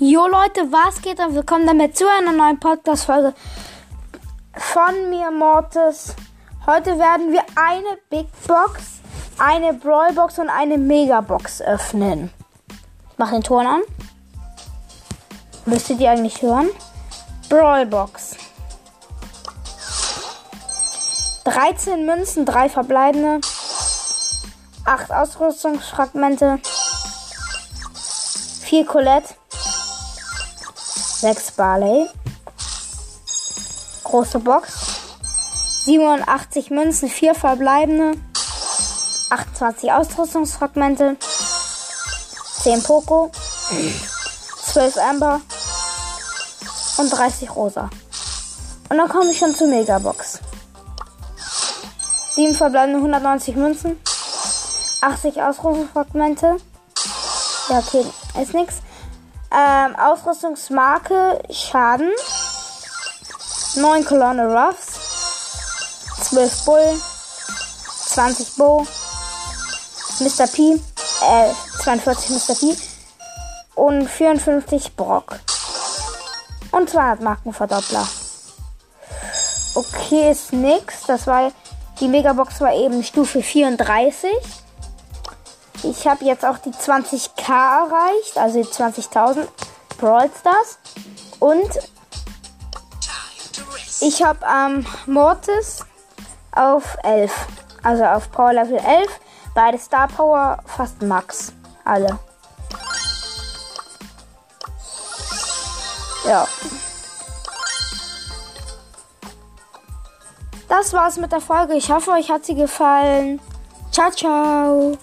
Jo Leute, was geht und willkommen damit zu einer neuen Podcast-Folge von mir, Mortis. Heute werden wir eine Big Box, eine Brawl Box und eine Mega Box öffnen. Ich mach den Ton an. Müsstet ihr eigentlich hören? Brawl Box. 13 Münzen, 3 verbleibende, 8 Ausrüstungsfragmente, 4 Colette, 6 Barley, große Box, 87 Münzen, 4 verbleibende, 28 Ausrüstungsfragmente, 10 Poco, 12 Amber und 30 Rosa. Und dann komme ich schon zur Megabox. 7 verbleibende 190 Münzen, 80 Ausrüstungsfragmente. Ja, okay, ist nix. Ähm, Ausrüstungsmarke Schaden. 9 Kolonne Ruffs. 12 Bull. 20 Bo. Mr. P. Äh, 42 Mr. P. Und 54 Brock. Und 200 Markenverdoppler. Okay, ist nix. Das war die Megabox war eben Stufe 34. Ich habe jetzt auch die 20k erreicht, also die 20.000 Brawl Stars. Und ich habe ähm, Mortis auf 11. Also auf Power Level 11. Beide Star Power fast Max. Alle. Ja. Das war's mit der Folge. Ich hoffe, euch hat sie gefallen. Ciao, ciao.